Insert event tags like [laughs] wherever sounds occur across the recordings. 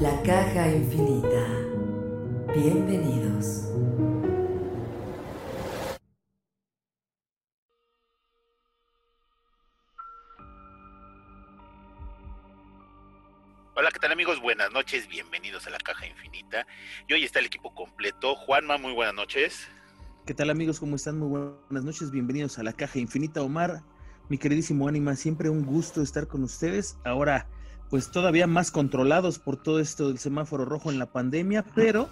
La caja infinita. Bienvenidos. Hola, ¿qué tal amigos? Buenas noches, bienvenidos a la Caja Infinita. Y hoy está el equipo completo. Juanma, muy buenas noches. ¿Qué tal amigos? ¿Cómo están? Muy buenas noches, bienvenidos a la Caja Infinita. Omar, mi queridísimo Ánima, siempre un gusto estar con ustedes. Ahora pues todavía más controlados por todo esto del semáforo rojo en la pandemia, pero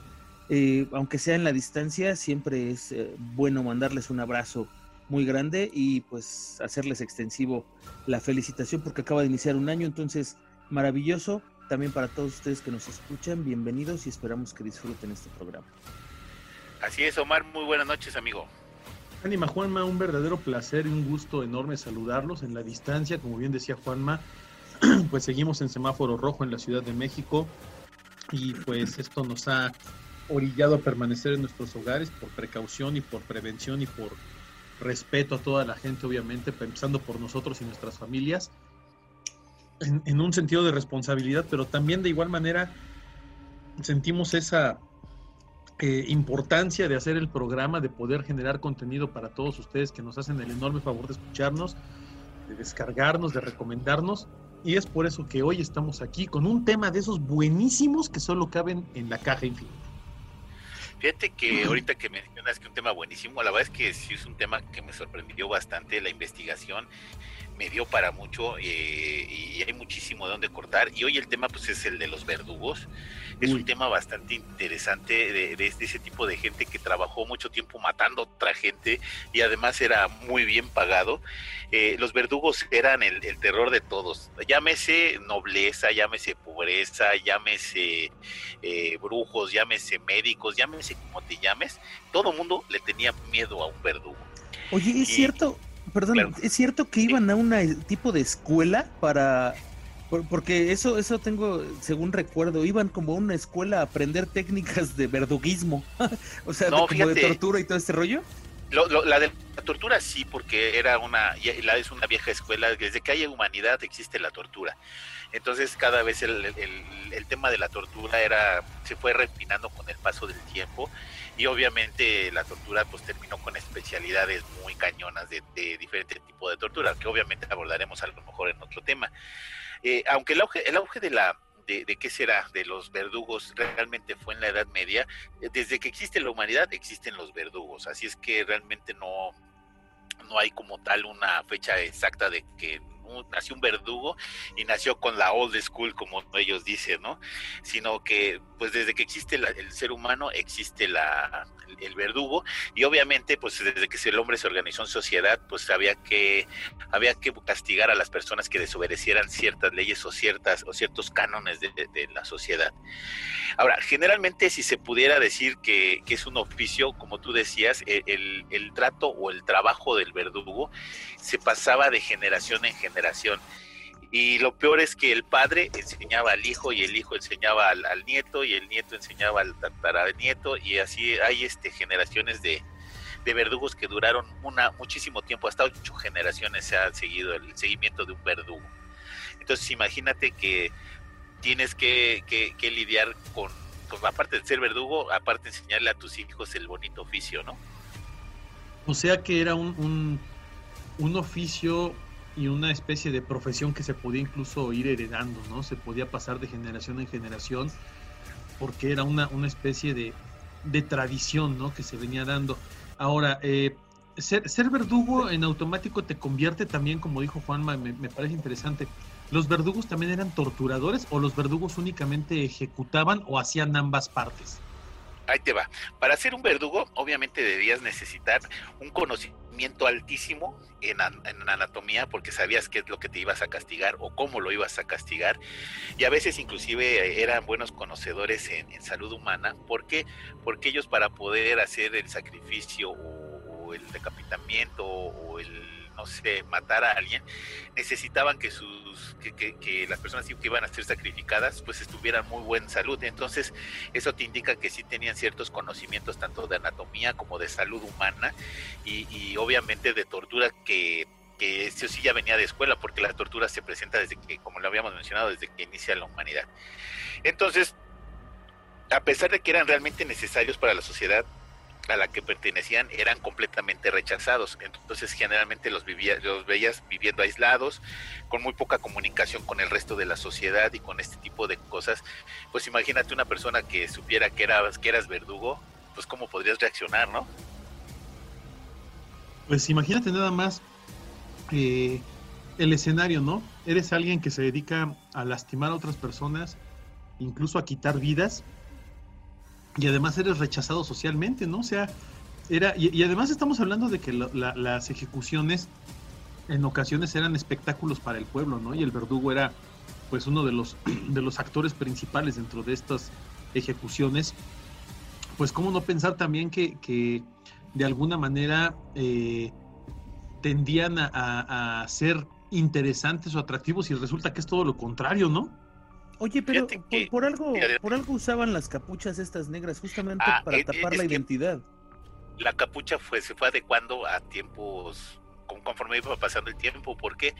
eh, aunque sea en la distancia, siempre es eh, bueno mandarles un abrazo muy grande y pues hacerles extensivo la felicitación porque acaba de iniciar un año, entonces maravilloso también para todos ustedes que nos escuchan, bienvenidos y esperamos que disfruten este programa. Así es, Omar, muy buenas noches, amigo. Ánima Juanma, un verdadero placer y un gusto enorme saludarlos en la distancia, como bien decía Juanma, [clears throat] pues seguimos en semáforo rojo en la Ciudad de México y pues esto nos ha orillado a permanecer en nuestros hogares por precaución y por prevención y por respeto a toda la gente, obviamente, pensando por nosotros y nuestras familias, en, un sentido de responsabilidad, pero también de igual manera sentimos esa eh, importancia de hacer el programa, de poder generar contenido para todos ustedes que nos hacen el enorme favor de escucharnos, de descargarnos, de recomendarnos y es por eso que hoy estamos aquí con un tema de esos buenísimos que solo caben en la caja infinita. Fíjate que ahorita que mencionas que un tema buenísimo, la verdad es que sí es un tema que me sorprendió bastante la investigación, me dio para mucho eh, y hay muchísimo de dónde cortar. Y hoy el tema pues es el de los verdugos es un tema bastante interesante de, ese tipo de gente que trabajó mucho tiempo matando a otra gente y además era muy bien pagado. Eh, los verdugos eran el, terror de todos. Llámese nobleza, llámese pobreza, llámese eh, brujos, llámese médicos, llámese como te llames. Todo mundo le tenía miedo a un verdugo. Oye, es cierto, perdón, es cierto que iban a un tipo de escuela para porque eso, eso tengo, según recuerdo, iban como a una escuela a aprender técnicas de verduguismo. [laughs] o sea, de, como de tortura y todo este rollo. la de la tortura sí, porque era una, la es una vieja escuela. Desde que hay humanidad existe la tortura. Entonces cada vez el, el, tema de la tortura era se fue refinando con el paso del tiempo y obviamente la tortura pues terminó con especialidades muy cañonas de, de diferente tipo de tortura que obviamente abordaremos a lo mejor en otro tema. Eh, aunque el auge, el auge de la de, de, qué será, de los verdugos, realmente fue en la Edad Media. Eh, desde que existe la humanidad existen los verdugos, así es que realmente no, no hay como tal una fecha exacta de que nació un verdugo y nació con la old school, como ellos dicen, ¿no? Sino que, pues desde que existe el ser humano, existe la, el verdugo y obviamente, pues desde que el hombre se organizó en sociedad, pues había que, había que castigar a las personas que desobedecieran ciertas leyes o, ciertas, o ciertos cánones de, la sociedad. Ahora, generalmente si se pudiera decir que, que es un oficio, como tú decías, e, el, el trato o el trabajo del verdugo se pasaba de generación en generación. Y lo peor es que el padre enseñaba al hijo y el hijo enseñaba al, nieto y el nieto enseñaba al tataranieto y así hay este generaciones de, verdugos que duraron una muchísimo tiempo, hasta ocho generaciones se ha seguido el seguimiento de un verdugo. Entonces imagínate que tienes que, lidiar con, pues, aparte de ser verdugo, aparte de enseñarle a tus hijos el bonito oficio, ¿no? O sea que era un, un oficio y una especie de profesión que se podía incluso ir heredando, ¿no? Se podía pasar de generación en generación porque era una, una especie de, de tradición, ¿no? Que se venía dando. Ahora, eh, ser, ser, verdugo en automático te convierte también, como dijo Juanma, me, me, parece interesante. ¿Los verdugos también eran torturadores o los verdugos únicamente ejecutaban o hacían ambas partes? Ahí te va. Para ser un verdugo, obviamente debías necesitar un conocimiento altísimo en, anatomía, porque sabías qué es lo que te ibas a castigar o cómo lo ibas a castigar. Y a veces inclusive eran buenos conocedores en, salud humana. ¿Por qué? Porque ellos para poder hacer el sacrificio o el decapitamiento o el no sé, matar a alguien, necesitaban que sus, que, las personas que iban a ser sacrificadas, pues estuvieran muy buena salud. Entonces, eso te indica que sí tenían ciertos conocimientos tanto de anatomía como de salud humana y, obviamente de tortura que que sí ya venía de escuela, porque la tortura se presenta desde que, como lo habíamos mencionado, desde que inicia la humanidad. Entonces, a pesar de que eran realmente necesarios para la sociedad, a la que pertenecían eran completamente rechazados. Entonces generalmente los, vivía, los veías viviendo aislados, con muy poca comunicación con el resto de la sociedad y con este tipo de cosas. Pues imagínate una persona que supiera que eras, que eras verdugo, pues cómo podrías reaccionar, ¿no? Pues imagínate nada más el escenario, ¿no? Eres alguien que se dedica a lastimar a otras personas, incluso a quitar vidas, y además eres rechazado socialmente, ¿no? O sea, era, y, además estamos hablando de que las ejecuciones en ocasiones eran espectáculos para el pueblo, ¿no? Y el verdugo era pues uno de los, [clears throat] de los actores principales dentro de estas ejecuciones. Pues cómo no pensar también que, que de alguna manera eh, tendían a, a, a ser interesantes o atractivos y resulta que es todo lo contrario, ¿no? Oye, pero por, que, por, algo, por algo usaban las capuchas estas negras justamente ah, para es, tapar es la identidad. La capucha fue, se fue adecuando a tiempos conforme iba pasando el tiempo. ¿Por qué?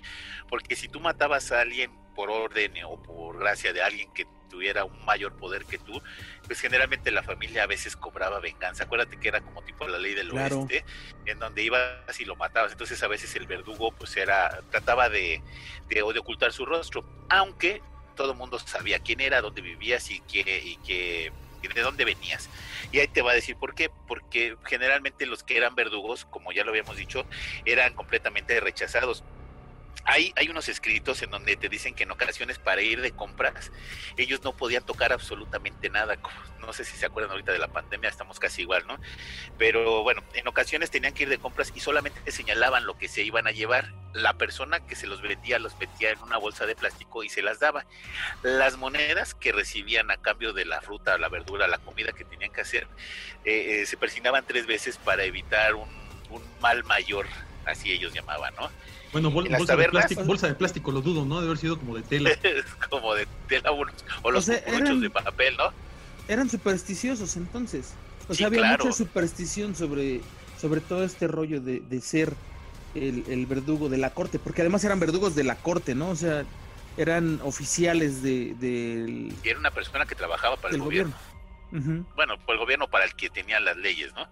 Porque si tú matabas a alguien por orden o por gracia de alguien que tuviera un mayor poder que tú, pues generalmente la familia a veces cobraba venganza. Acuérdate que era como tipo la ley del claro. oeste, en donde ibas y lo matabas. Entonces a veces el verdugo pues era, trataba de, de, de ocultar su rostro, aunque todo el mundo sabía quién era, dónde vivías y, qué, y, qué, y de dónde venías. Y ahí te va a decir por qué, porque generalmente los que eran verdugos, como ya lo habíamos dicho, eran completamente rechazados hay, hay unos escritos en donde te dicen que en ocasiones para ir de compras ellos no podían tocar absolutamente nada. No sé si se acuerdan ahorita de la pandemia, estamos casi igual, ¿no? Pero bueno, en ocasiones tenían que ir de compras y solamente señalaban lo que se iban a llevar. La persona que se los vendía los metía en una bolsa de plástico y se las daba. Las monedas que recibían a cambio de la fruta, la verdura, la comida que tenían que hacer, eh, eh, se persignaban tres veces para evitar un, un mal mayor, así ellos llamaban, ¿no? Bueno, bol, bolsa, de plástico, bolsa, de plástico, lo dudo, ¿no? De haber sido como de tela. [laughs] como de tela, o los o sea, eran, de papel, ¿no? Eran supersticiosos entonces. O sea, había claro. mucha superstición sobre, sobre todo este rollo de, de ser el, el, verdugo de la corte, porque además eran verdugos de la corte, ¿no? O sea, eran oficiales de, de Y era una persona que trabajaba para el gobierno. gobierno. Uh -huh. Bueno, por el gobierno para el que tenía las leyes, ¿no?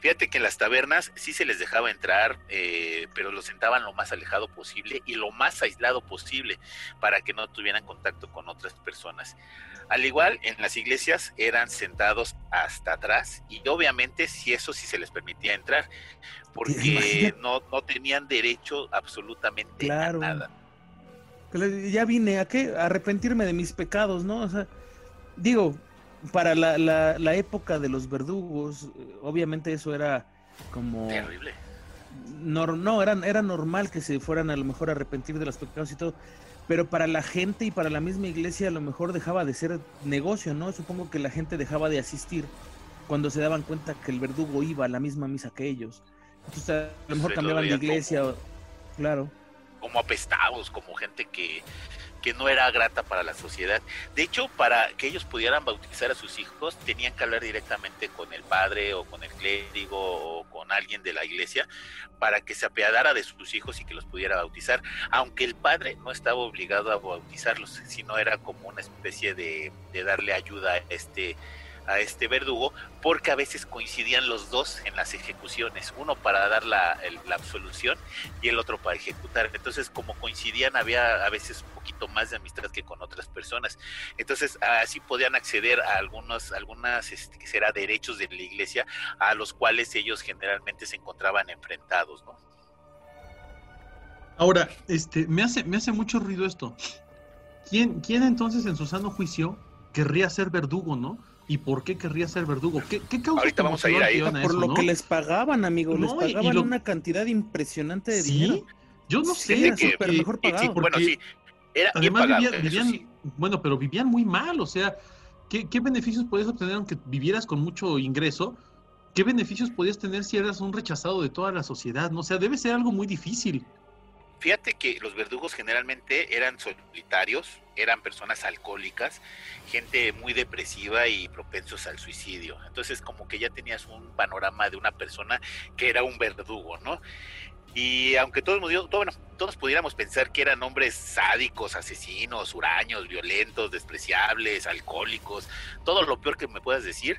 Fíjate que en las tabernas sí se les dejaba entrar, eh, pero los sentaban lo más alejado posible y lo más aislado posible para que no tuvieran contacto con otras personas. Al igual, en las iglesias eran sentados hasta atrás y obviamente si eso sí se les permitía entrar, porque no, no, tenían derecho absolutamente claro. a nada. Ya vine a qué? A arrepentirme de mis pecados, ¿no? O sea, digo, para la, la, la, época de los verdugos, obviamente eso era como... Terrible. No, no era, era normal que se fueran a lo mejor a arrepentir de los pecados y todo, pero para la gente y para la misma iglesia a lo mejor dejaba de ser negocio, ¿no? Supongo que la gente dejaba de asistir cuando se daban cuenta que el verdugo iba a la misma misa que ellos. Entonces a lo mejor se cambiaban de iglesia, como, claro. Como apestados, como gente que que no era grata para la sociedad. De hecho, para que ellos pudieran bautizar a sus hijos, tenían que hablar directamente con el padre o con el clérigo o con alguien de la iglesia para que se apiadara de sus hijos y que los pudiera bautizar, aunque el padre no estaba obligado a bautizarlos, sino era como una especie de, de darle ayuda a este a este verdugo porque a veces coincidían los dos en las ejecuciones, uno para dar la, absolución y el otro para ejecutar. Entonces, como coincidían, había a veces un poquito más de amistad que con otras personas. Entonces, así podían acceder a algunos, algunas, este, será derechos de la iglesia a los cuales ellos generalmente se encontraban enfrentados, ¿no? Ahora, este, me hace, me hace mucho ruido esto. ¿Quién, ¿Quién entonces en su sano juicio querría ser verdugo, no? ¿Y por qué querría ser verdugo? ¿Qué, qué causa Ahorita vamos a ir ahí. Por lo que les pagaban, amigo. les pagaban una cantidad impresionante de dinero. Yo no sé. Sí, era mejor pagado. bueno, sí. Era además vivían, bueno, pero vivían muy mal. O sea, ¿qué, ¿qué beneficios podías obtener aunque vivieras con mucho ingreso? ¿Qué beneficios podías tener si eras un rechazado de toda la sociedad? ¿no? O sea, debe ser algo muy difícil. Fíjate que los verdugos generalmente eran solitarios, eran personas alcohólicas, gente muy depresiva y propensos al suicidio. Entonces como que ya tenías un panorama de una persona que era un verdugo, ¿no? Y aunque todos, bueno, todos pudiéramos pensar que eran hombres sádicos, asesinos, huraños, violentos, despreciables, alcohólicos, todo lo peor que me puedas decir,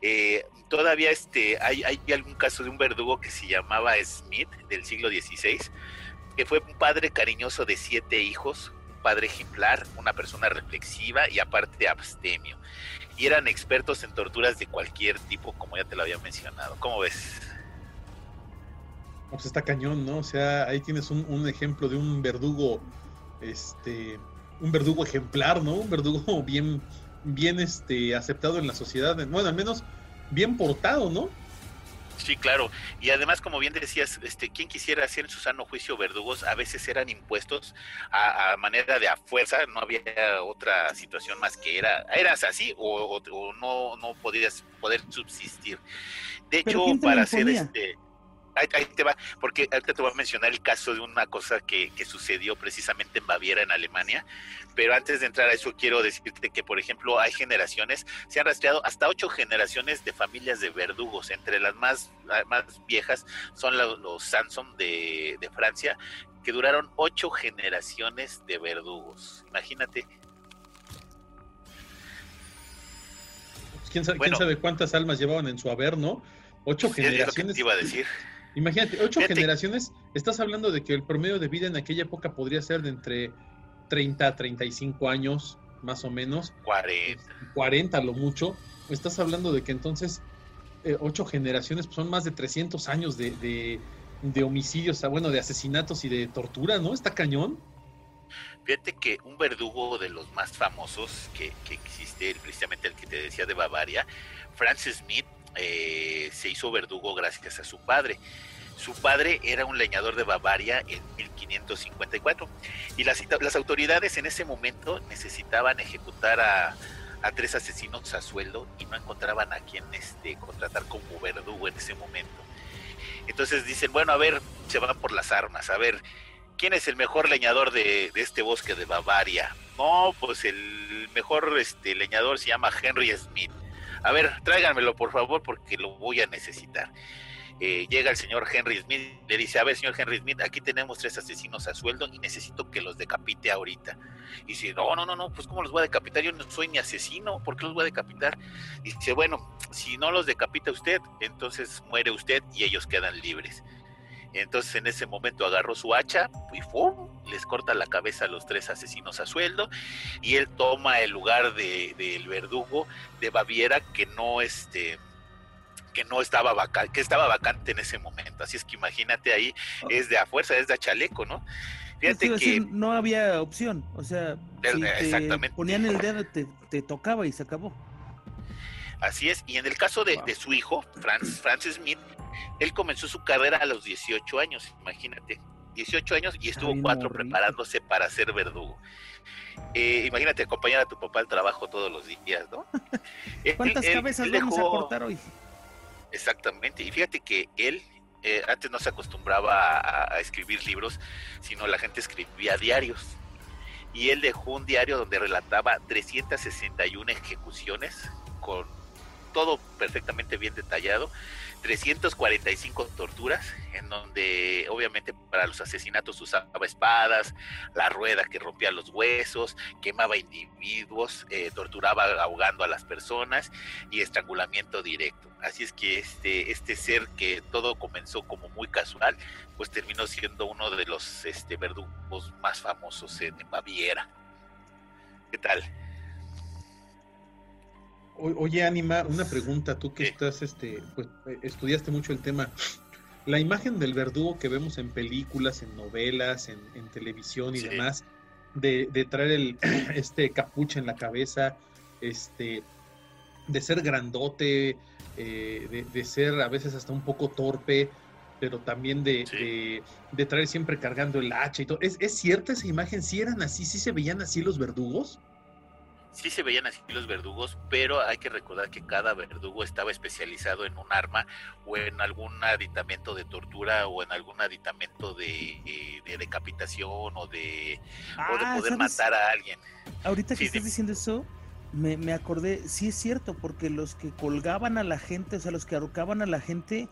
eh, todavía este, hay, hay algún caso de un verdugo que se llamaba Smith del siglo XVI, que fue un padre cariñoso de siete hijos, un padre ejemplar, una persona reflexiva y aparte abstemio. Y eran expertos en torturas de cualquier tipo, como ya te lo había mencionado. ¿Cómo ves? Pues está cañón, ¿no? O sea, ahí tienes un, ejemplo de un verdugo, este, un verdugo ejemplar, ¿no? Un verdugo [laughs] bien, bien, este, aceptado en la sociedad. Bueno, al menos bien portado, ¿no? Sí, claro. Y además, como bien decías, este, quien quisiera hacer en su sano juicio verdugos, a veces eran impuestos a, manera de a fuerza, no había otra situación más que era, eras así o, no, no podías poder subsistir. De hecho, para hacer este ahí, te va, porque ahorita te voy a mencionar el caso de una cosa que, que, sucedió precisamente en Baviera, en Alemania, pero antes de entrar a eso quiero decirte que, por ejemplo, hay generaciones, se han rastreado hasta ocho generaciones de familias de verdugos, entre las más, más viejas son los, los Sanson de, de Francia, que duraron ocho generaciones de verdugos, imagínate. ¿Quién sabe, ¿Quién sabe, cuántas almas llevaban en su haber, no? Ocho generaciones. iba a decir. Imagínate, ocho generaciones, estás hablando de que el promedio de vida en aquella época podría ser de entre 30 a 35 años, más o menos. 40. 40 lo mucho. Estás hablando de que entonces eh, ocho generaciones pues, son más de 300 años de, de, de homicidios, bueno, de asesinatos y de tortura, ¿no? Está cañón. Fíjate que un verdugo de los más famosos que, que existe, precisamente el que te decía de Bavaria, Francis Smith, eh, se hizo verdugo gracias a su padre. Su padre era un leñador de Bavaria en 1554 y las, autoridades en ese momento necesitaban ejecutar a, tres asesinos a sueldo y no encontraban a quien este, contratar como verdugo en ese momento. Entonces dicen, bueno, a ver, se van por las armas, a ver, ¿quién es el mejor leñador de, de este bosque de Bavaria? No, pues el mejor este, leñador se llama Henry Smith a ver, tráiganmelo por favor porque lo voy a necesitar. Eh, llega el señor Henry Smith, le dice, a ver, señor Henry Smith, aquí tenemos tres asesinos a sueldo y necesito que los decapite ahorita. Y dice, no, no, no, no, pues ¿cómo los voy a decapitar? Yo no soy ni asesino, ¿por qué los voy a decapitar? Y dice, bueno, si no los decapita usted, entonces muere usted y ellos quedan libres. Entonces en ese momento agarró su hacha y ¡fum! les corta la cabeza a los tres asesinos a sueldo y él toma el lugar del de, verdugo de Baviera que no este que no estaba vacante, que estaba vacante en ese momento. Así es que imagínate ahí, oh. es de a fuerza, es de a chaleco, ¿no? Fíjate que no había opción, o sea, si ponían el dedo te, te, tocaba y se acabó. Así es, y en el caso de, de su hijo, Franz, Francis Smith, él comenzó su carrera a los 18 años, imagínate. 18 años y estuvo cuatro preparándose para ser verdugo. Eh, imagínate acompañar a tu papá al trabajo todos los días, ¿no? [laughs] ¿Cuántas cabezas vamos a cortar hoy? Exactamente, y fíjate que él eh, antes no se acostumbraba a, a, escribir libros, sino la gente escribía diarios. Y él dejó un diario donde relataba 361 ejecuciones con todo perfectamente bien detallado. 345 torturas, en donde obviamente para los asesinatos usaba espadas, la rueda que rompía los huesos, quemaba individuos, eh, torturaba ahogando a las personas y estrangulamiento directo. Así es que este, este ser que todo comenzó como muy casual, pues terminó siendo uno de los este, verdugos más famosos en, Baviera. ¿Qué tal? Oye, Anima, una pregunta, tú que estás, este, pues, eh, estudiaste mucho el tema. La imagen del verdugo que vemos en películas, en novelas, en, televisión y demás, de, de, traer el, [clears throat] este capucha en la cabeza, este, de ser grandote, eh, de, ser a veces hasta un poco torpe, pero también de, de, traer siempre cargando el hacha y todo. ¿Es, ¿Es, cierta esa imagen? ¿Sí eran así? ¿Sí se veían así los verdugos? Sí se veían así los verdugos, pero hay que recordar que cada verdugo estaba especializado en un arma o en algún aditamento de tortura o en algún aditamento de, de decapitación o de, o de ah, poder matar a alguien. Ahorita que estás diciendo eso, me, me, acordé, sí es cierto, porque los que colgaban a la gente, o sea, los que arrocaban a la gente,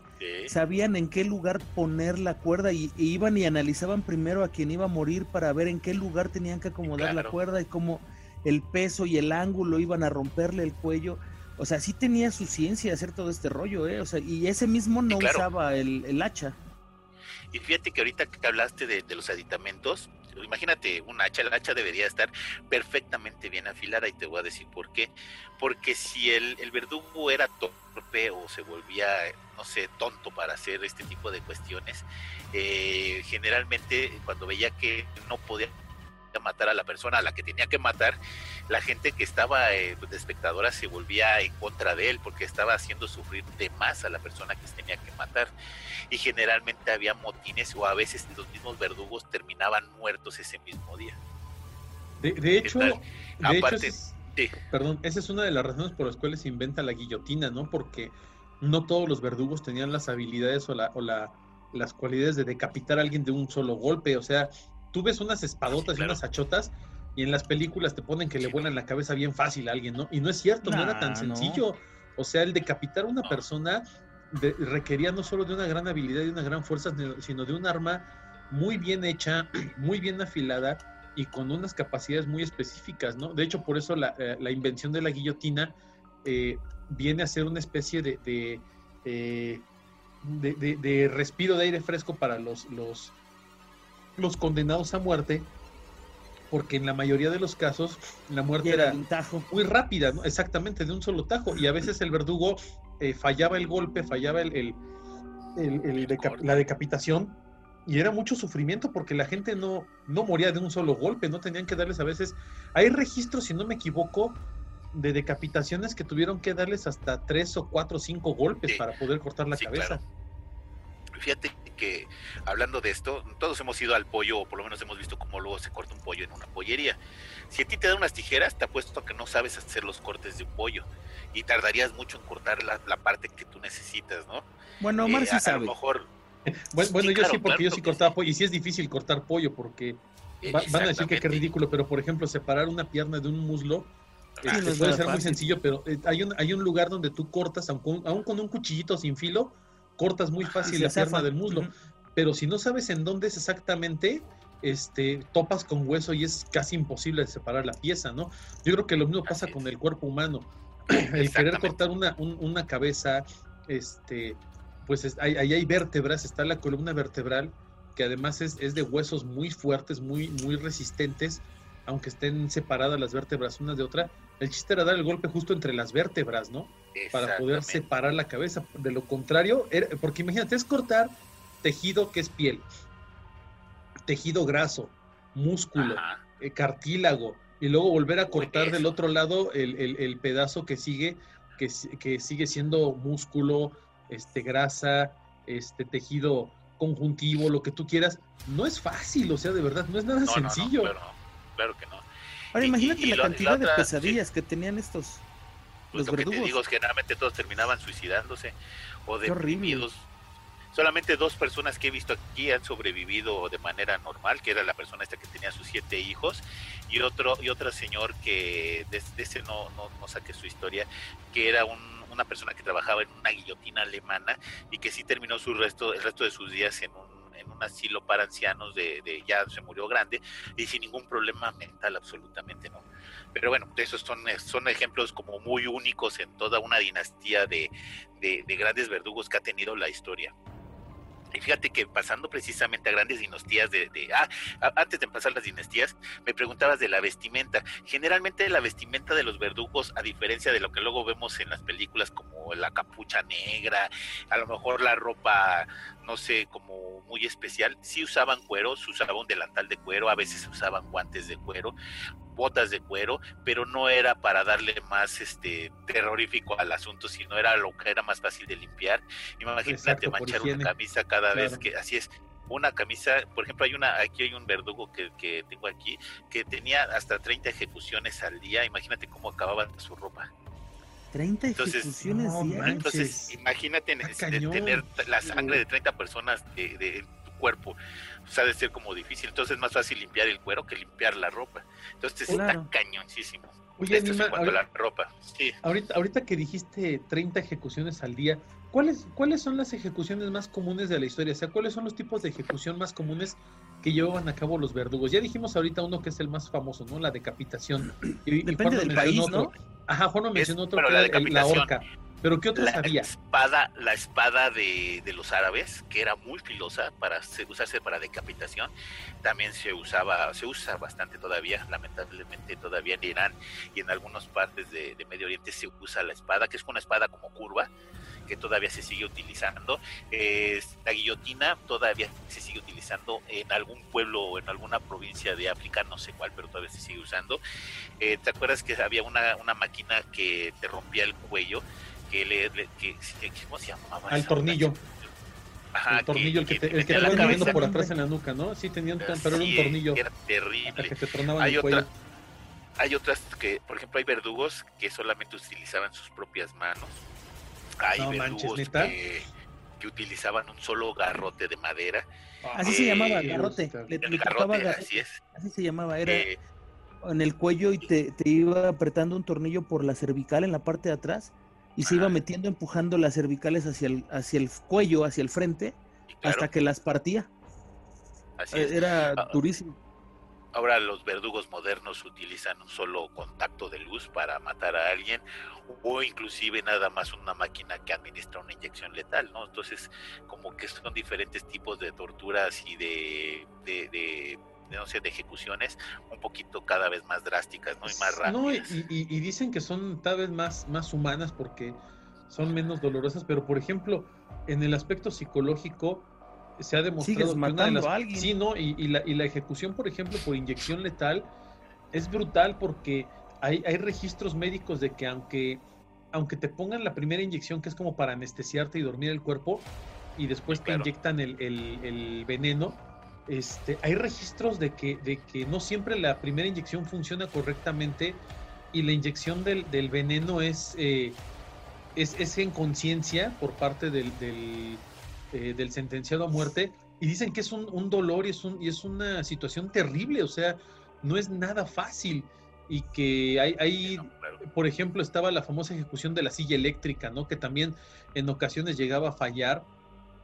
sabían en qué lugar poner la cuerda y, iban y analizaban primero a quien iba a morir para ver en qué lugar tenían que acomodar la cuerda y cómo el peso y el ángulo iban a romperle el cuello. O sea, sí tenía su ciencia hacer todo este rollo, ¿eh? O sea, y ese mismo no usaba el, el hacha. Y fíjate que ahorita que hablaste de, los aditamentos, imagínate un hacha, el hacha debería estar perfectamente bien afilada y te voy a decir por qué. Porque si el, el verdugo era torpe o se volvía, no sé, tonto para hacer este tipo de cuestiones, eh, generalmente cuando veía que no podía matar a la persona a la que tenía que matar, la gente que estaba eh, de espectadora se volvía en contra de él porque estaba haciendo sufrir de más a la persona que tenía que matar. Y generalmente había motines o a veces los mismos verdugos terminaban muertos ese mismo día. De, hecho, perdón, esa es una de las razones por las cuales se inventa la guillotina, ¿no? Porque no todos los verdugos tenían las habilidades o, la, o la, las cualidades de decapitar a alguien de un solo golpe. O sea, tú ves unas espadotas y unas achotas y en las películas te ponen que le vuelan la cabeza bien fácil a alguien, ¿no? Y no es cierto, no era tan sencillo. O sea, el decapitar a una persona requería no solo de una gran habilidad y una gran fuerza, sino de un arma muy bien hecha, [clears throat] muy bien afilada y con unas capacidades muy específicas, ¿no? De hecho, por eso la, eh, invención de la guillotina eh, viene a ser una especie de, eh, de, de, de, respiro de aire fresco para los, los, los condenados a muerte, porque en la mayoría de los casos la muerte era, muy rápida, exactamente, de un solo tajo, y a veces el verdugo eh, fallaba el golpe, fallaba el, la decapitación, y era mucho sufrimiento porque la gente no, no moría de un solo golpe, no tenían que darles a veces, hay registros, si no me equivoco, de decapitaciones que tuvieron que darles hasta tres o cuatro o cinco golpes para poder cortar la cabeza. Fíjate que hablando de esto, todos hemos ido al pollo, o por lo menos hemos visto cómo luego se corta un pollo en una pollería. Si a ti te dan unas tijeras, te apuesto a que no sabes hacer los cortes de un pollo y tardarías mucho en cortar la, parte que tú necesitas, ¿no? Bueno, Omar eh, sí sabe. A lo mejor. [laughs] Bueno, yo sí, porque yo sí cortaba pollo, y sí es difícil cortar pollo, porque van a decir que es ridículo, pero por ejemplo, separar una pierna de un muslo ah, este, puede ser muy sencillo, pero eh, hay un, hay un lugar donde tú cortas, aún con un cuchillito sin filo, cortas muy fácil la pierna del muslo. Pero si no sabes en dónde es exactamente, este, topas con hueso y es casi imposible separar la pieza, ¿no? Yo creo que lo mismo pasa con el cuerpo humano. [clears throat] el querer cortar una, una cabeza, este, pues ahí hay, vértebras, está la columna vertebral, que además es, es, de huesos muy fuertes, muy, muy resistentes, aunque estén separadas las vértebras una de otra. El chiste era dar el golpe justo entre las vértebras, ¿no? Para poder separar la cabeza. De lo contrario, porque imagínate, es cortar tejido que es piel, tejido graso, músculo, eh, cartílago, y luego volver a cortar del otro lado el, pedazo que sigue, que, que, sigue siendo músculo, este, grasa, este tejido conjuntivo, lo que tú quieras. No es fácil, o sea, de verdad, no es nada sencillo. claro, que no. Ahora imagínate la cantidad de pesadillas que tenían estos pues lo que te digo es que generalmente todos terminaban suicidándose o deprimidos. Solamente dos personas que he visto aquí han sobrevivido de manera normal, que era la persona esta que tenía sus siete hijos y otro y otro señor que desde ese no, no, no saqué su historia, que era un, una persona que trabajaba en una guillotina alemana y que sí terminó su resto, el resto de sus días en un en un asilo para ancianos de, ya se murió grande y sin ningún problema mental absolutamente no pero bueno esos son son ejemplos como muy únicos en toda una dinastía de, de grandes verdugos que ha tenido la historia y fíjate que pasando precisamente a grandes dinastías de, ah, antes de pasar las dinastías, me preguntabas de la vestimenta. Generalmente la vestimenta de los verdugos, a diferencia de lo que luego vemos en las películas como la capucha negra, a lo mejor la ropa, no sé, como muy especial, sí usaban cuero, se usaba un delantal de cuero, a veces usaban guantes de cuero, botas de cuero, pero no era para darle más este terrorífico al asunto, sino era lo que era más fácil de limpiar. Imagínate manchar una camisa cada vez que así es una camisa, por ejemplo, hay una, aquí hay un verdugo que, que, tengo aquí, que tenía hasta 30 ejecuciones al día, imagínate cómo acababa su ropa. 30 ejecuciones diarias. Entonces, imagínate tener la sangre de 30 personas de, de, cuerpo. O sea, de ser como difícil. Entonces es más fácil limpiar el cuero que limpiar la ropa. Entonces está cañoncísimo. Oye, Esto es ahorita, la ropa. Sí. Ahorita, ahorita que dijiste 30 ejecuciones al día, ¿cuáles, ¿cuáles son las ejecuciones más comunes de la historia? O sea, ¿cuáles son los tipos de ejecución más comunes que llevaban a cabo los verdugos? Ya dijimos ahorita uno que es el más famoso, ¿no? La decapitación. Y, Depende del país, ¿no? Ajá, Juan mencionó otro que la, era la horca. Pero ¿qué otros la había? Espada, la espada de, de, los árabes, que era muy filosa para usarse para decapitación, también se usaba, se usa bastante todavía, lamentablemente todavía en Irán y en algunas partes de, de Medio Oriente se usa la espada, que es una espada como curva, que todavía se sigue utilizando. la guillotina todavía se sigue utilizando en algún pueblo o en alguna provincia de África, no sé cuál, pero todavía se sigue usando. Eh, ¿Te acuerdas que había una, una máquina que te rompía el cuello? Que le, que, ¿Cómo se llamaba? Al tornillo. Ajá, el tornillo, el que, te, el que te por atrás en la nuca, ¿no? Sí, tenía un, pero era un tornillo. Era terrible. Que te hay, el otra, hay otras que, por ejemplo, hay verdugos que solamente utilizaban sus propias manos hay no que, utilizaban un solo garrote de madera. Así se llamaba, garrote. Así es. Así se llamaba, era eh, en el cuello y te, iba apretando un tornillo por la cervical en la parte de atrás y se iba metiendo, empujando las cervicales hacia el, hacia el cuello, hacia el frente, hasta que las partía. Así eh, Era ah, durísimo. Ahora los verdugos modernos utilizan un solo contacto de luz para matar a alguien o inclusive nada más una máquina que administra una inyección letal, ¿no? Entonces, como que son diferentes tipos de torturas y de, de, no sé, de ejecuciones un poquito cada vez más drásticas, ¿no? Y más rápidas. y, dicen que son cada vez más, más humanas porque son menos dolorosas, pero por ejemplo, en el aspecto psicológico, se ha demostrado que una de las... a alguien. Sí, ¿no? Y, la, y la ejecución, por ejemplo, por inyección letal es brutal porque hay, hay registros médicos de que aunque, aunque te pongan la primera inyección, que es como para anestesiarte y dormir el cuerpo, y después te inyectan el, el, veneno, este, hay registros de que, de que no siempre la primera inyección funciona correctamente y la inyección del, del veneno es, eh, es, es, en conciencia por parte del, del eh, del sentenciado a muerte. Y dicen que es un, dolor y es, un, y es una situación terrible, o sea, no es nada fácil. Y que hay, hay, por ejemplo, estaba la famosa ejecución de la silla eléctrica, ¿no? Que también en ocasiones llegaba a fallar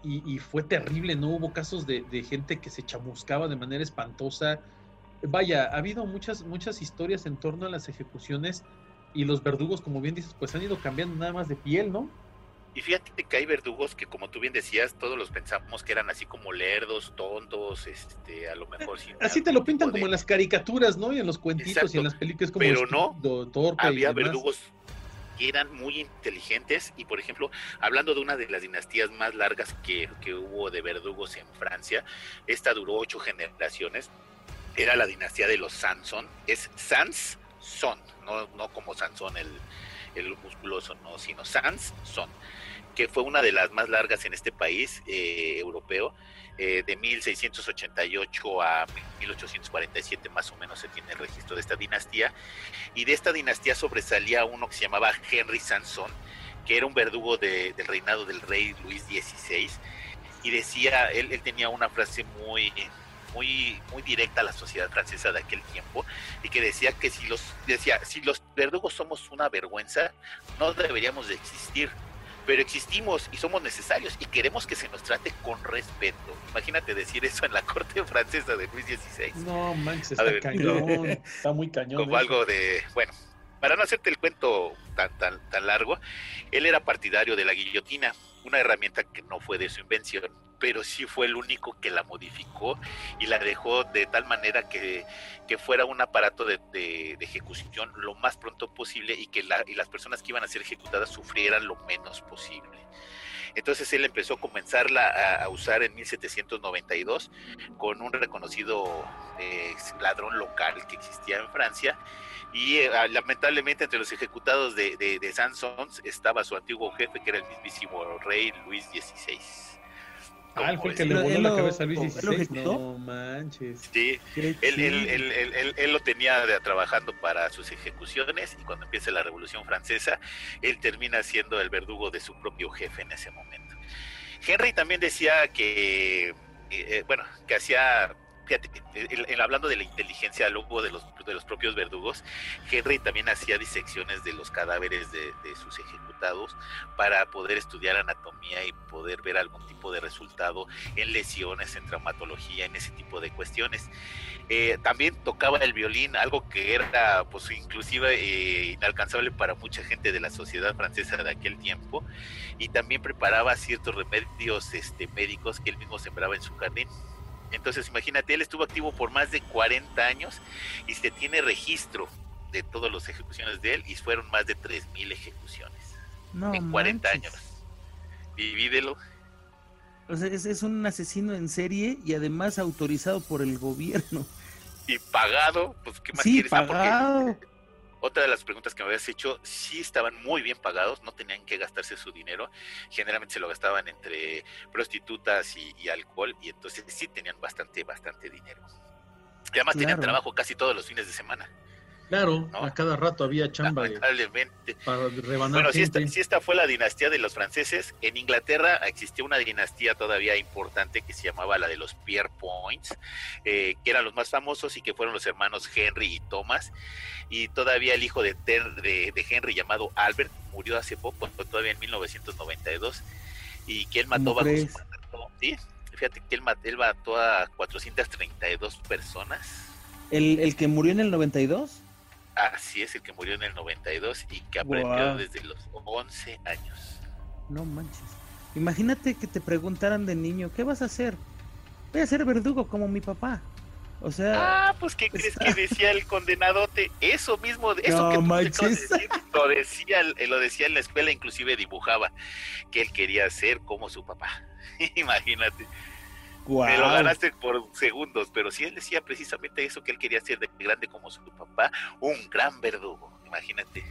y, fue terrible, ¿no? Hubo casos de, de, gente que se chamuscaba de manera espantosa. Vaya, ha habido muchas, muchas historias en torno a las ejecuciones y los verdugos, como bien dices, pues han ido cambiando nada más de piel, ¿no? Y fíjate que hay verdugos que, como tú bien decías, todos los pensamos que eran así como lerdos, tontos, este, a lo mejor sin Así te lo pintan como en las caricaturas, ¿no? Y en los cuentitos y en las películas como Pero no, había verdugos que eran muy inteligentes y, por ejemplo, hablando de una de las dinastías más largas que, que hubo de verdugos en Francia, esta duró ocho generaciones, era la dinastía de los Sanson, es Sans-Son, no, no como Sansón el, el musculoso, no, sino Sans-Son que fue una de las más largas en este país eh, europeo, eh, de 1688 a 1847 más o menos se tiene el registro de esta dinastía, y de esta dinastía sobresalía uno que se llamaba Henry Sanson, que era un verdugo del reinado del rey Luis XVI, y decía, él, él tenía una frase muy muy, muy directa a la sociedad francesa de aquel tiempo y que decía que si los, decía, si los verdugos somos una vergüenza, no deberíamos de existir pero existimos y somos necesarios y queremos que se nos trate con respeto. Imagínate decir eso en la corte francesa de Luis XVI. No, manches, está cañón, está muy cañón. Como algo de, bueno, para no hacerte el cuento tan, tan, tan largo, él era partidario de la guillotina, una herramienta que no fue de su invención, pero sí fue el único que la modificó y la dejó de tal manera que, fuera un aparato de, ejecución lo más pronto posible y que y las personas que iban a ser ejecutadas sufrieran lo menos posible. Entonces él empezó a comenzarla a, usar en 1792 con un reconocido eh, ladrón local que existía en Francia y eh, lamentablemente entre los ejecutados de, de, de Sansons estaba su antiguo jefe que era el mismísimo rey Luis XVI. Ah, el que le voló la cabeza a Luis XVI. No manches. Sí, él, él, él, él, lo tenía trabajando para sus ejecuciones y cuando empieza la Revolución Francesa, él termina siendo el verdugo de su propio jefe en ese momento. Henry también decía que, eh, eh, bueno, que hacía fíjate, hablando de la inteligencia luego de los, de los propios verdugos, Henry también hacía disecciones de los cadáveres de, sus ejecutados para poder estudiar anatomía y poder ver algún tipo de resultado en lesiones, en traumatología, en ese tipo de cuestiones. Eh, también tocaba el violín, algo que era pues inclusive eh, inalcanzable para mucha gente de la sociedad francesa de aquel tiempo, y también preparaba ciertos remedios este, médicos que él mismo sembraba en su jardín. Entonces, imagínate, él estuvo activo por más de 40 años y se tiene registro de todas las ejecuciones de él y fueron más de 3.000 ejecuciones en 40 años. Divídelo. O sea, es, es, un asesino en serie y además autorizado por el gobierno. Y pagado, pues ¿qué más sí, quieres? Ah, pagado otra de las preguntas que me habías hecho, sí estaban muy bien pagados, no tenían que gastarse su dinero, generalmente se lo gastaban entre prostitutas y, alcohol, y entonces sí tenían bastante, bastante dinero. Y además tenían trabajo casi todos los fines de semana. Claro, a cada rato había chamba. Lamentablemente. bueno, si esta, si esta, fue la dinastía de los franceses, en Inglaterra existía una dinastía todavía importante que se llamaba la de los Pierre Points, eh, que eran los más famosos y que fueron los hermanos Henry y Thomas. Y todavía el hijo de, de, Henry llamado Albert murió hace poco, todavía en 1992, y que él mató bajo su ¿sí? Fíjate que él, él mató a 432 personas. ¿El, ¿El que murió en el 92? Así es, el que murió en el 92 y que aprendió desde los 11 años. No manches. Imagínate que te preguntaran de niño, ¿qué vas a hacer? Voy a ser verdugo como mi papá. O sea. Ah, pues ¿qué crees que [laughs] decía el condenadote? Eso mismo, eso que manches. lo decía, lo decía en la escuela, inclusive dibujaba que él quería ser como su papá. [laughs] Imagínate. Me lo ganaste por segundos, pero sí él decía precisamente eso, que él quería ser de grande como su papá, un gran verdugo, imagínate.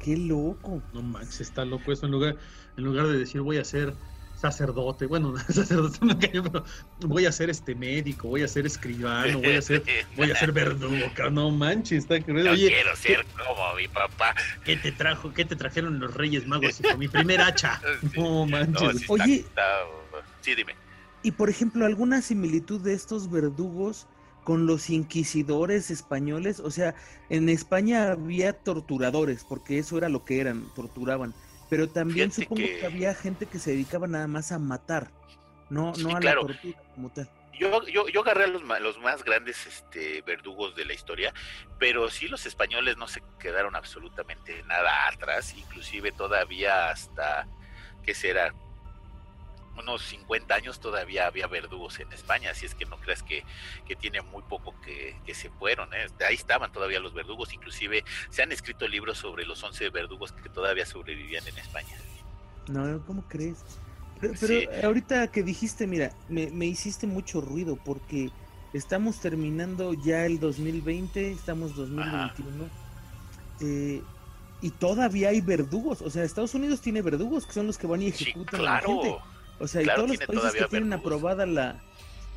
Qué loco. No manches, está loco eso, en lugar, en lugar de decir voy a ser sacerdote, bueno, [laughs] sacerdote no pero voy a ser este médico, voy a ser escribano, voy a ser, [laughs] voy a ser verdugo, no manches, está Yo quiero ser como mi papá. ¿Qué te trajo, qué te trajeron los Reyes Magos, hijo? Mi primer hacha. [laughs] No manches. Oye, sí, dime. Y por ejemplo, alguna similitud de estos verdugos con los inquisidores españoles, o sea, en España había torturadores, porque eso era lo que eran, torturaban, pero también supongo que... había gente que se dedicaba nada más a matar, no, no a la tortura como tal. Yo, yo, yo agarré a los, los más grandes este, verdugos de la historia, pero sí los españoles no se quedaron absolutamente nada atrás, inclusive todavía hasta, ¿qué será? Unos 50 años todavía había verdugos en España, así es que no creas que, tiene muy poco que, se fueron, ¿eh? ahí estaban todavía los verdugos, inclusive se han escrito libros sobre los 11 verdugos que todavía sobrevivían en España. No, ¿cómo crees? Pero, ahorita que dijiste, mira, me, hiciste mucho ruido porque estamos terminando ya el 2020, estamos 2021. Eh, y todavía hay verdugos, o sea, Estados Unidos tiene verdugos que son los que van y ejecutan a la gente. O sea, y todos los países que tienen aprobada la,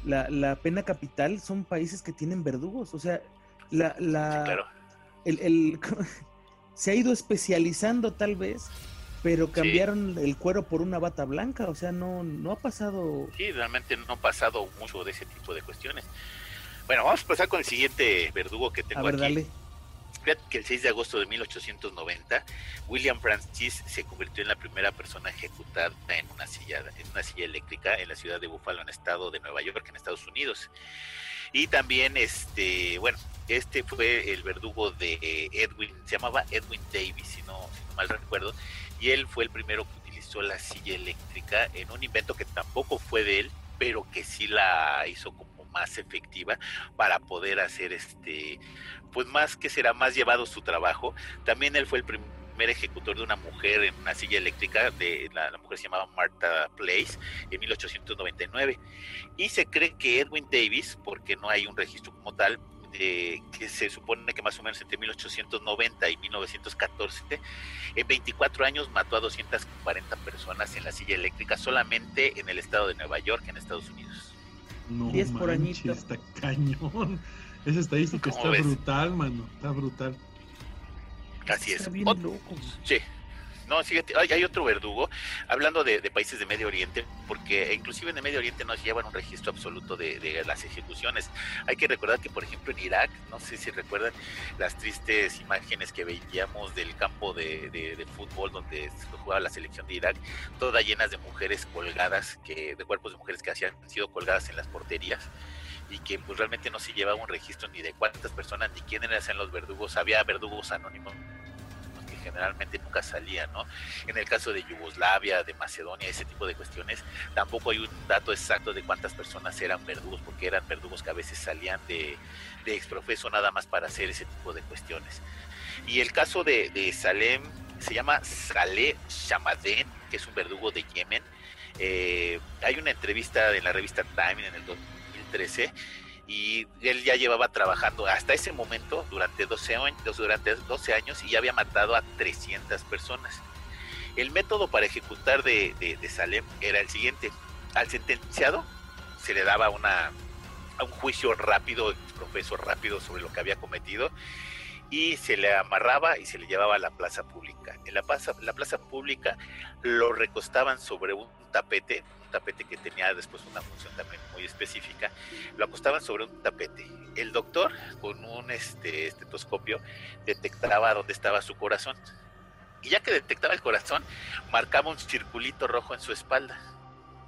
la, pena capital son países que tienen verdugos. O sea, la, la el, el, [laughs] se ha ido especializando tal vez, pero cambiaron el cuero por una bata blanca. O sea, no, no ha pasado. Sí, realmente no ha pasado mucho de ese tipo de cuestiones. Bueno, vamos a pasar con el siguiente verdugo que tengo A ver, aquí. dale. Fíjate que el 6 de agosto de 1890, William Francis se convirtió en la primera persona ejecutada en una silla, en una silla eléctrica en la ciudad de Buffalo, en el estado de Nueva York, en Estados Unidos. Y también, este, bueno, este fue el verdugo de Edwin, se llamaba Edwin Davis, si no, si no mal recuerdo, y él fue el primero que utilizó la silla eléctrica en un invento que tampoco fue de él, pero que sí la hizo como más efectiva para poder hacer este pues más que será más llevado su trabajo. También él fue el primer ejecutor de una mujer en una silla eléctrica de la, mujer se llamaba Martha Place en 1899 y se cree que Edwin Davis porque no hay un registro como tal eh, que se supone que más o menos entre 1890 y 1914, en 24 años mató a 240 personas en la silla eléctrica solamente en el estado de Nueva York, en Estados Unidos. No 10 por manches, añito. está cañón. Esa estadística ¿Cómo está ves? brutal, mano. Está brutal. Así es. Está bien Ot- loco. Sí. No, fíjate, hay, otro verdugo, hablando de, países de Medio Oriente, porque inclusive en el Medio Oriente no llevan un registro absoluto de, las ejecuciones. Hay que recordar que, por ejemplo, en Irak, no sé si recuerdan las tristes imágenes que veíamos del campo de, de- fútbol donde se jugaba la selección de Irak, todas llenas de mujeres colgadas, que de cuerpos de mujeres que habían sido colgadas en las porterías y que pues realmente no se llevaba un registro ni de cuántas personas ni quiénes eran los verdugos, había verdugos anónimos generalmente nunca salían, ¿no? En el caso de Yugoslavia, de Macedonia, ese tipo de cuestiones, tampoco hay un dato exacto de cuántas personas eran verdugos, porque eran verdugos que a veces salían de, de exprofeso nada más para hacer ese tipo de cuestiones. Y el caso de, Salem se llama Saleh Shamaden, que es un verdugo de Yemen. Eh, hay una entrevista en la revista Time en el 2013 y él ya llevaba trabajando hasta ese momento durante 12 años, durante 12 años y ya había matado a 300 personas. El método para ejecutar de, Salem era el siguiente. Al sentenciado se le daba una, un juicio rápido, profeso rápido sobre lo que había cometido y se le amarraba y se le llevaba a la plaza pública. En la plaza, la plaza pública lo recostaban sobre un tapete, tapete que tenía después una función también muy específica, lo acostaban sobre un tapete. El doctor, con un este, estetoscopio, detectaba dónde estaba su corazón. Y ya que detectaba el corazón, marcaba un circulito rojo en su espalda,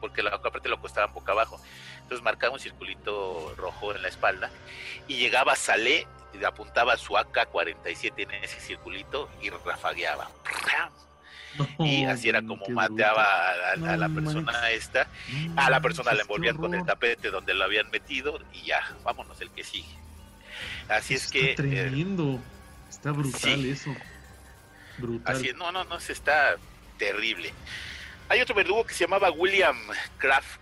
porque la, aparte lo acostaban boca abajo. Entonces marcaba un circulito rojo en la espalda y llegaba Salé apuntaba su AK-47 en ese circulito y rafagueaba. Y así era como mateaba a, a- a la persona esta. A la persona la envolvían con el tapete donde lo habían metido y ya, vámonos el que sigue. Así es Está que... eh, tremendo. Está brutal sí. eso. Brutal. Así no, no, no, se está terrible. Hay otro verdugo que se llamaba William Kraft.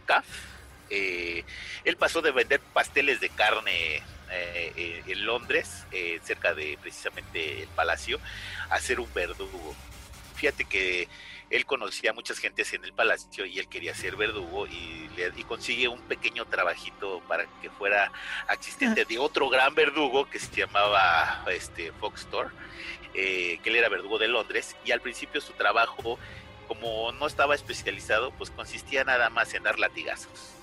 Eh, él pasó de vender pasteles de carne eh, eh, en Londres, eh, cerca de precisamente el palacio, a ser un verdugo. Fíjate que él conocía a muchas gentes en el palacio y él quería ser verdugo y, le, y consigue un pequeño trabajito para que fuera asistente de otro gran verdugo que se llamaba este, Fox Store eh, que él era verdugo de Londres y al principio su trabajo, como no estaba especializado, pues consistía nada más en dar latigazos.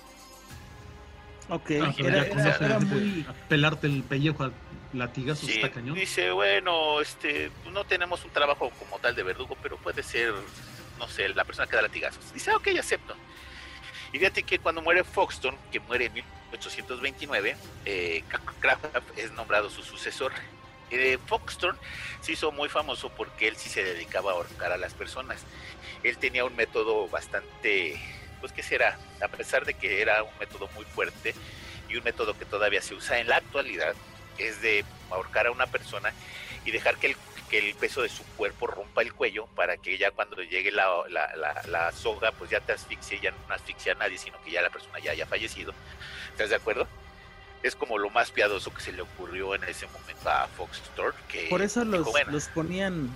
Ok, Ah, pero era, era- muy... pelarte el pellejo latigazos Sí, está cañón. dice, bueno, este, no tenemos un trabajo como tal de verdugo, pero puede ser, no sé, la persona que da latigazos. Dice, "Ah, ok, acepto. Y fíjate que cuando muere Foxton, que muere en 1829, eh, Kraft es nombrado su sucesor. Eh, Foxton se hizo muy famoso porque él sí se dedicaba a ahorcar a las personas. Él tenía un método bastante, pues qué será, a pesar de que era un método muy fuerte y un método que todavía se usa en la actualidad, es de ahorcar a una persona y dejar que el, que el peso de su cuerpo rompa el cuello para que ya cuando llegue la, la, la, la soga, pues ya te asfixie, ya no asfixia a nadie, sino que ya la persona ya haya fallecido. ¿Estás de acuerdo? Es como lo más piadoso que se le ocurrió en ese momento a Fox Store. Que Por eso los, dijo, bueno, los ponían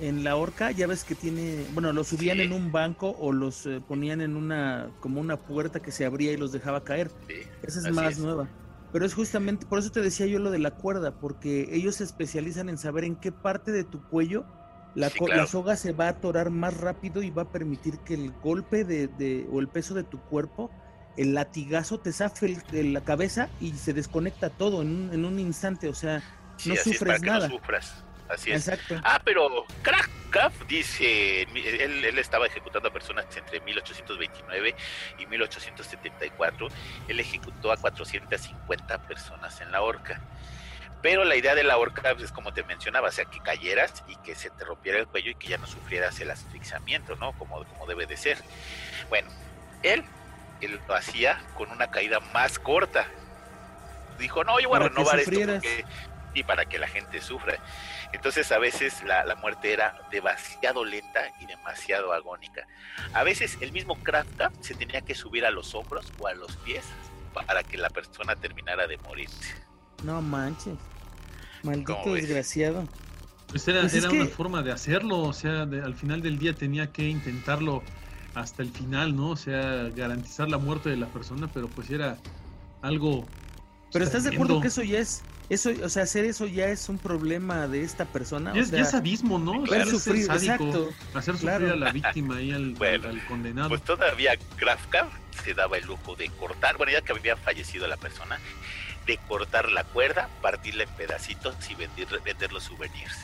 en la horca, ya ves que tiene, bueno, los subían Sí. en un banco o los eh, ponían en una, como una puerta que se abría y los dejaba caer. sí, Esa es más es. nueva. Pero es justamente, por eso te decía yo lo de la cuerda, porque ellos se especializan en saber en qué parte de tu cuello la, Sí, co- claro. la soga se va a atorar más rápido y va a permitir que el golpe de, de- o el peso de tu cuerpo el latigazo te zafe el- la cabeza y se desconecta todo en un, en un instante, o sea, Sí, no así es, para sufres que nada. no sufras. Así es. Exacto. Ah, pero Krakow dice, él, él estaba ejecutando a personas entre 1829 y 1874. Él ejecutó a 450 personas en la horca. Pero la idea de la horca es como te mencionaba, o sea, que cayeras y que se te rompiera el cuello y que ya no sufrieras el asfixiamiento, ¿no? Como, como debe de ser. Bueno, él, él lo hacía con una caída más corta. Dijo, no, yo voy a Para renovar esto porque- y para que la gente sufra. Entonces a veces la, la muerte era demasiado lenta y demasiado agónica. A veces el mismo Krafka se tenía que subir a los hombros o a los pies para que la persona terminara de morirse. No manches. Maldito desgraciado. Pues era, Pues que- una forma de hacerlo, o sea, de- al final del día tenía que intentarlo hasta el final, ¿no? O sea, garantizar la muerte de la persona, pero pues era algo... Pero ¿estás de acuerdo que eso ya es, eso, o sea, hacer eso ya es un problema de esta persona? Ya O es, sea, ya es sadismo, ¿no? Ser sufrir, sádico, exacto. hacer sufrir claro. a la víctima y al, Bueno, al- al condenado. Pues todavía Krafka se daba el lujo de cortar, bueno, ya que había fallecido la persona, de cortar la cuerda, partirla en pedacitos y vender, vender los souvenirs.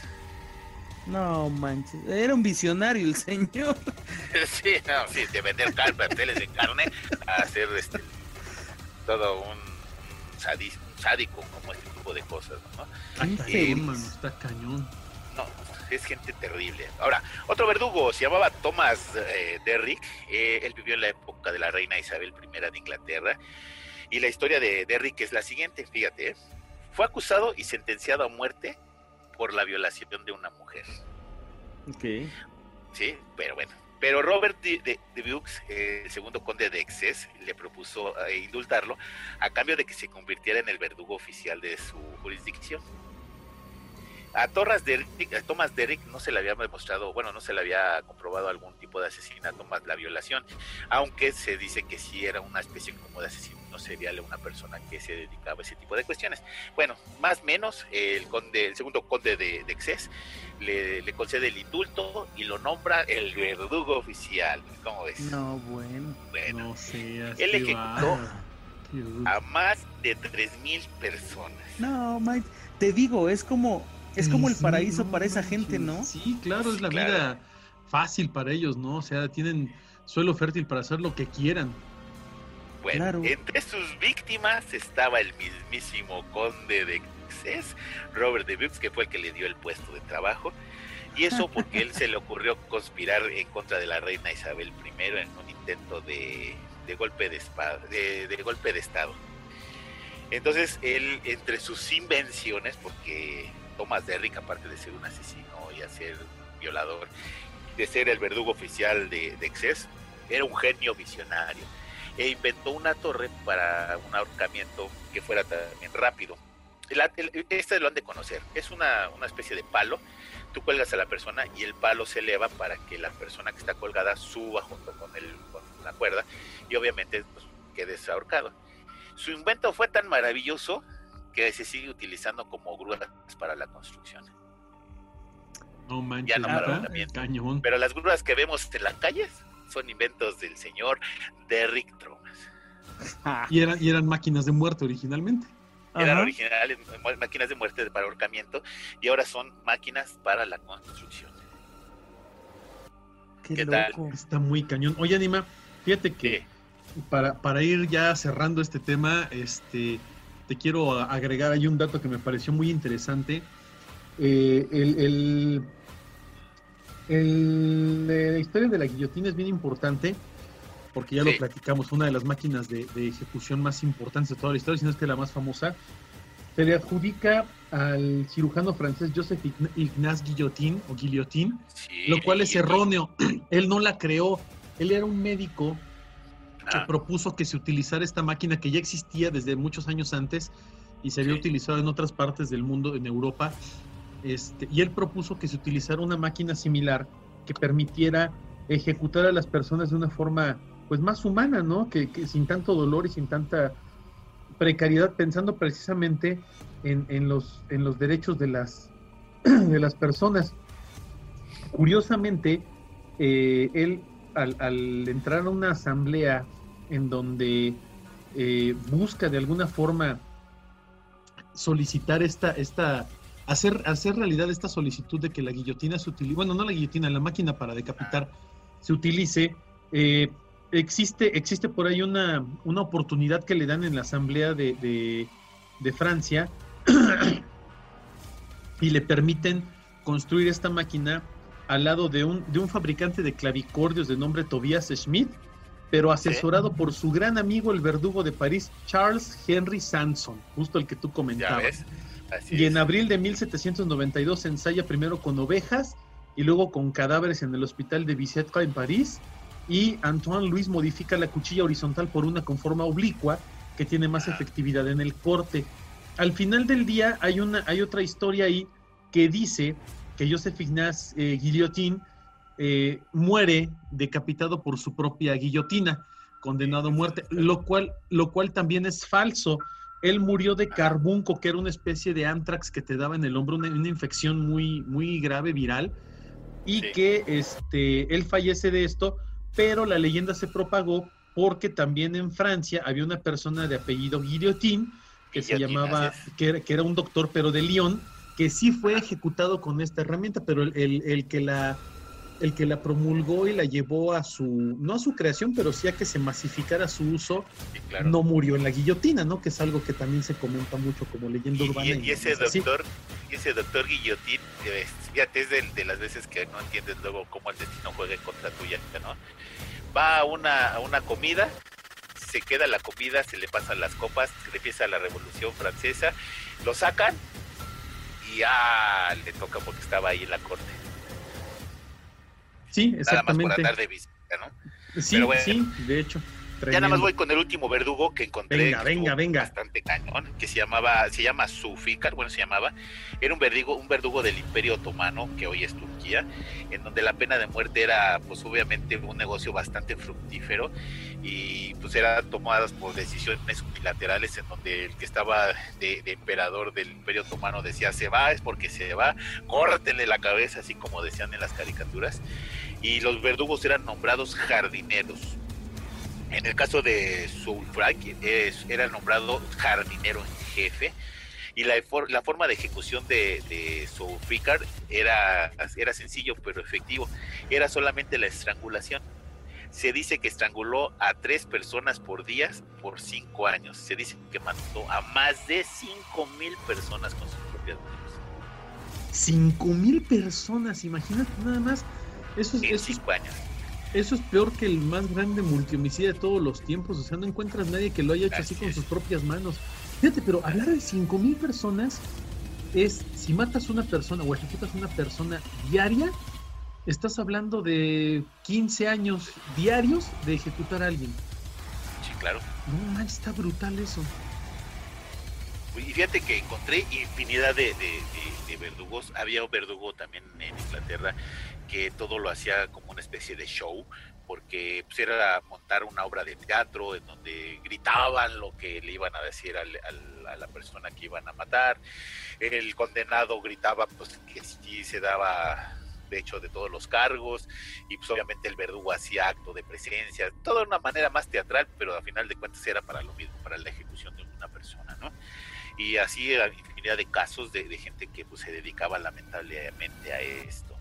No manches. Era un visionario el señor. [laughs] Sí, no, sí, de vender car- carteles de carne a hacer este, todo un, sádico como este tipo de cosas, ¿no? Está Qué cañón, infeliz. mano, está cañón. No, es gente terrible. Ahora, otro verdugo se llamaba Thomas eh, Derrick. eh, él vivió en la época de la reina Isabel I de Inglaterra. Y la historia de Derrick es la siguiente, fíjate. ¿eh? Fue acusado y sentenciado a muerte por la violación de una mujer. Ok. Sí, pero bueno. Pero Robert de, de, eh, el segundo conde de Exces, le propuso eh, indultarlo a cambio de que se convirtiera en el verdugo oficial de su jurisdicción. A, Torras Derrick, a Thomas Derrick no se le había demostrado, bueno, no se le había comprobado algún tipo de asesinato más la violación, aunque se dice que sí era una especie como de asesino serial, una persona que se dedicaba a ese tipo de cuestiones. Bueno, más o menos, el conde, el segundo conde de, de Exces le, le concede el indulto y lo nombra el verdugo oficial. ¿Cómo ves? No, bueno. Bueno, No seas. Él ejecutó a más de 3.000 personas. No, Mike. Te digo, es como, es como el Sí, paraíso no para esa gente, ¿no? Sí, claro, es la Claro. vida fácil para ellos, ¿no? O sea, tienen suelo fértil para hacer lo que quieran. Bueno, Claro. entre sus víctimas estaba el mismísimo conde de Exces, Robert de Vieux, que fue el que le dio el puesto de trabajo. Y eso porque él se le ocurrió conspirar en contra de la reina Isabel I en un intento de, de golpe de espada, de, de golpe de estado. Entonces él, entre sus invenciones, porque Thomas Derrick, aparte de ser un asesino y un violador, de ser el verdugo oficial de, de era un genio visionario e inventó una torre para un ahorcamiento que fuera también rápido. La- el- este lo han de conocer. Es una, una especie de palo. Tú cuelgas a la persona y el palo se eleva para que la persona que está colgada suba junto con, el, con la cuerda y obviamente pues, quedes ahorcado. Su invento fue tan maravilloso que se sigue utilizando como grúas para la construcción. No manches, no para ahorcamiento. cañón. Pero las grúas que vemos en las calles son inventos del señor Derrick Thomas. Ah, [laughs] Y eran, y eran máquinas de muerte originalmente. Eran ajá. originales, máquinas de muerte para ahorcamiento y ahora son máquinas para la construcción. Qué, ¿Qué tal? loco. Está muy cañón. Oye, Anima, fíjate que para, para ir ya cerrando este tema, este, te quiero agregar ahí un dato que me pareció muy interesante. Eh, el, el- el- la historia de la guillotina es bien importante porque ya Sí. lo platicamos, una de las máquinas de, de ejecución más importantes de toda la historia, si no es que la más famosa, se le adjudica al cirujano francés Joseph Ign- Ignaz Guillotin o Guillotin, sí, lo cual es erróneo. [clears throat] Él no la creó, él era un médico que Ah, propuso que se utilizara esta máquina que ya existía desde muchos años antes y se había Sí. utilizado en otras partes del mundo, en Europa. Este, y él propuso que se utilizara una máquina similar que permitiera ejecutar a las personas de una forma pues más humana, ¿no? Que, que sin tanto dolor y sin tanta precariedad, pensando precisamente en, en los, en los derechos de las, [clears throat] de las personas. Curiosamente, eh, él al, al entrar a una asamblea en donde eh, busca de alguna forma solicitar esta, esta, hacer, hacer realidad esta solicitud de que la guillotina se utilice, bueno, no la guillotina, la máquina para decapitar se utilice. Eh, existe, existe por ahí una, una, oportunidad que le dan en la Asamblea de, de Francia [clears throat] y le permiten construir esta máquina al lado de un, de un fabricante de clavicordios de nombre Tobias Schmidt, pero asesorado por su gran amigo el verdugo de París, Charles Henry Sanson, justo el que tú comentabas. y en abril de 1792 se ensaya primero con ovejas y luego con cadáveres en el hospital de Bicêtre en París. Y Antoine Louis modifica la cuchilla horizontal por una con forma oblicua que tiene más efectividad en el corte. Al final del día hay, una, hay otra historia ahí que dice que Joseph Ignace eh, Guillotin eh, muere decapitado por su propia guillotina, condenado a muerte, lo cual, lo cual también es falso. Él murió de carbunco, que era una especie de antrax que te daba en el hombro, una, infección muy, muy grave, viral, y que este, él fallece de esto, pero la leyenda se propagó porque también en Francia había una persona de apellido Guillotin, que se llamaba, que que era un doctor, pero de Lyon, que sí fue ejecutado con esta herramienta, pero el, que la el que la promulgó y la llevó a su, no a su creación, pero sí a que se masificara su uso, no murió en la guillotina, ¿no? Que es algo que también se comenta mucho como leyenda urbana. Y, ese doctor, y ese doctor guillotín, eh, fíjate, es de, las veces que no entiendes luego cómo el destino juega contra tuya, ¿no? Va a una, a una comida, se queda la comida, se le pasan las copas, se empieza la revolución francesa, lo sacan y ah, le toca porque estaba ahí en la corte. Sí, exactamente. Nada más por andar de visita, ¿no? Sí, sí, de hecho. Ya nada más voy con el último verdugo que encontré. Venga, venga, venga. Bastante cañón, que se llamaba, se llama Sufikar, bueno, se llamaba. Era un verdugo, un verdugo del Imperio Otomano, que hoy es Turquía, en donde la pena de muerte era, pues obviamente, un negocio bastante fructífero y pues eran tomadas por decisiones unilaterales en donde el que estaba de, emperador del Imperio Otomano decía se va, es porque se va, córtenle la cabeza, así como decían en las caricaturas. Y los verdugos eran nombrados jardineros en el caso de Soulfry, era nombrado jardinero en jefe y la, la forma de ejecución de, de era, era sencillo pero efectivo. Era solamente la estrangulación. Se dice que estranguló a tres personas por día por cinco años. Se dice que mató a más de cinco mil personas con sus propias manos. Cinco mil personas, imagínate nada más. Eso, en cinco años eso es peor que el más grande multihomicida de todos los tiempos. O sea, no encuentras nadie que lo haya hecho así, con sus propias manos. Fíjate, pero hablar de 5 mil personas es, si matas una persona o ejecutas una persona diaria, estás hablando de 15 años diarios de ejecutar a alguien. Sí, claro. No, está brutal eso. Y fíjate que encontré infinidad de, verdugos. Había un verdugo también en Inglaterra que todo lo hacía como una especie de show, porque pues, era montar una obra de teatro en donde gritaban lo que le iban a decir al, a la persona que iban a matar. El condenado gritaba pues que sí se daba de hecho de todos los cargos y pues obviamente el verdugo hacía acto de presencia, todo de una manera más teatral, pero al final de cuentas era para lo mismo, para la ejecución de una persona. Y así infinidad de casos de, de gente que pues se dedicaba lamentablemente a esto.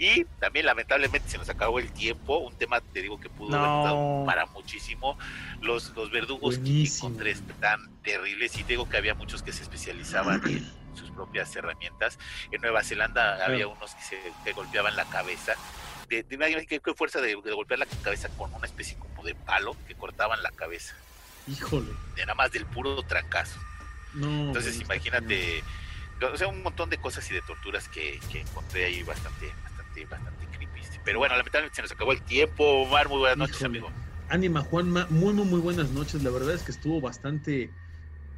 Y también lamentablemente se nos acabó el tiempo, un tema te digo que pudo haber para muchísimo. Los, los verdugos que encontré tan terribles y te digo que había muchos que se especializaban en sus propias herramientas. En Nueva Zelanda había unos que se golpeaban la cabeza. De, de, qué, fuerza de, golpear la cabeza con una especie como de palo que cortaban la cabeza. Híjole. De nada más del puro trancazo. Entonces imagínate, o sea, un montón de cosas y de torturas que, que encontré ahí bastante, bastante, creepy. Pero bueno, lamentablemente se nos acabó el tiempo. Omar, muy buenas noches, amigo. Ánima, Juanma, muy, muy, muy buenas noches. La verdad es que estuvo bastante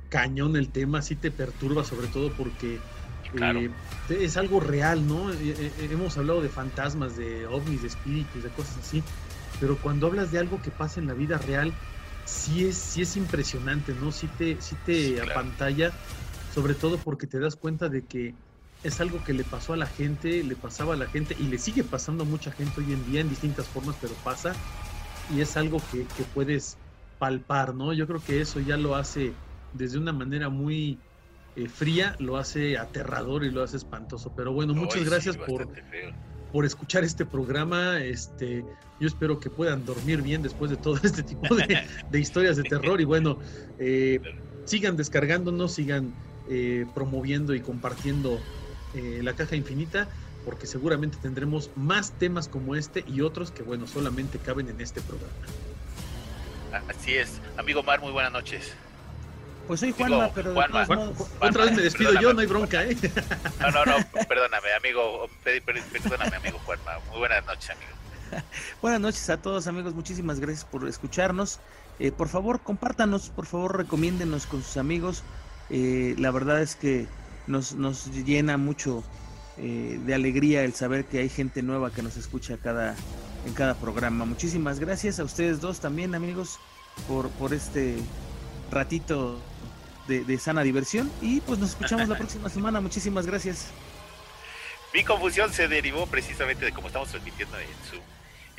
cañón el tema, sí te perturba, sobre todo porque eh, es algo real, ¿no? Eh, eh, hemos hablado de fantasmas, de ovnis, de espíritus, de cosas así, pero cuando hablas de algo que pasa en la vida real, sí es, sí es impresionante, ¿no? Sí te, sí te apantalla, sobre todo porque te das cuenta de que es algo que le pasó a la gente, le pasaba a la gente y le sigue pasando a mucha gente hoy en día en distintas formas, pero pasa y es algo que, puedes palpar, ¿no? Yo creo que eso ya lo hace desde una manera muy eh, fría, lo hace aterrador y lo hace espantoso. Pero bueno, muchas gracias por, por escuchar este programa. Este, yo espero que puedan dormir bien después de todo [laughs] este tipo [laughs] de, historias de terror. Y bueno, eh, sigan descargándonos, sigan eh, promoviendo y compartiendo la caja infinita porque seguramente tendremos más temas como este y otros que, bueno, solamente caben en este programa. Así es. Amigo Mar, muy buenas noches. Pues soy Juanma, pero otra vez me despido yo, no hay bronca, ¿eh? No, no, no, [laughs] perdóname, amigo, perdóname, amigo Juanma. Muy buenas noches, amigo. [laughs] Buenas noches a todos, amigos. Muchísimas gracias por escucharnos. Eh, por favor, compártanos, por favor, recomiéndenos con sus amigos. Eh, la verdad es que nos, nos llena mucho eh, de alegría el saber que hay gente nueva que nos escucha cada, en cada programa. Muchísimas gracias a ustedes dos también, amigos, por, por este ratito de, sana diversión. Y pues nos escuchamos la [laughs] próxima semana. Muchísimas gracias. Mi confusión se derivó precisamente de cómo estamos transmitiendo en Zoom.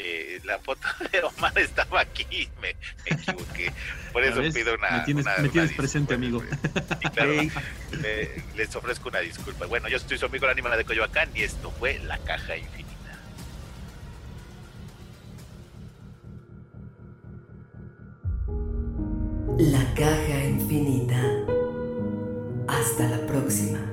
Eh, la foto [laughs] de Omar estaba aquí, me, me equivoqué. Por eso pido una. Me tienes, me tienes presente, amigo. [laughs] les ofrezco una disculpa. Bueno, yo estoy su amigo la Anima de Coyoacán y esto fue La Caja Infinita. La Caja Infinita. Hasta la próxima.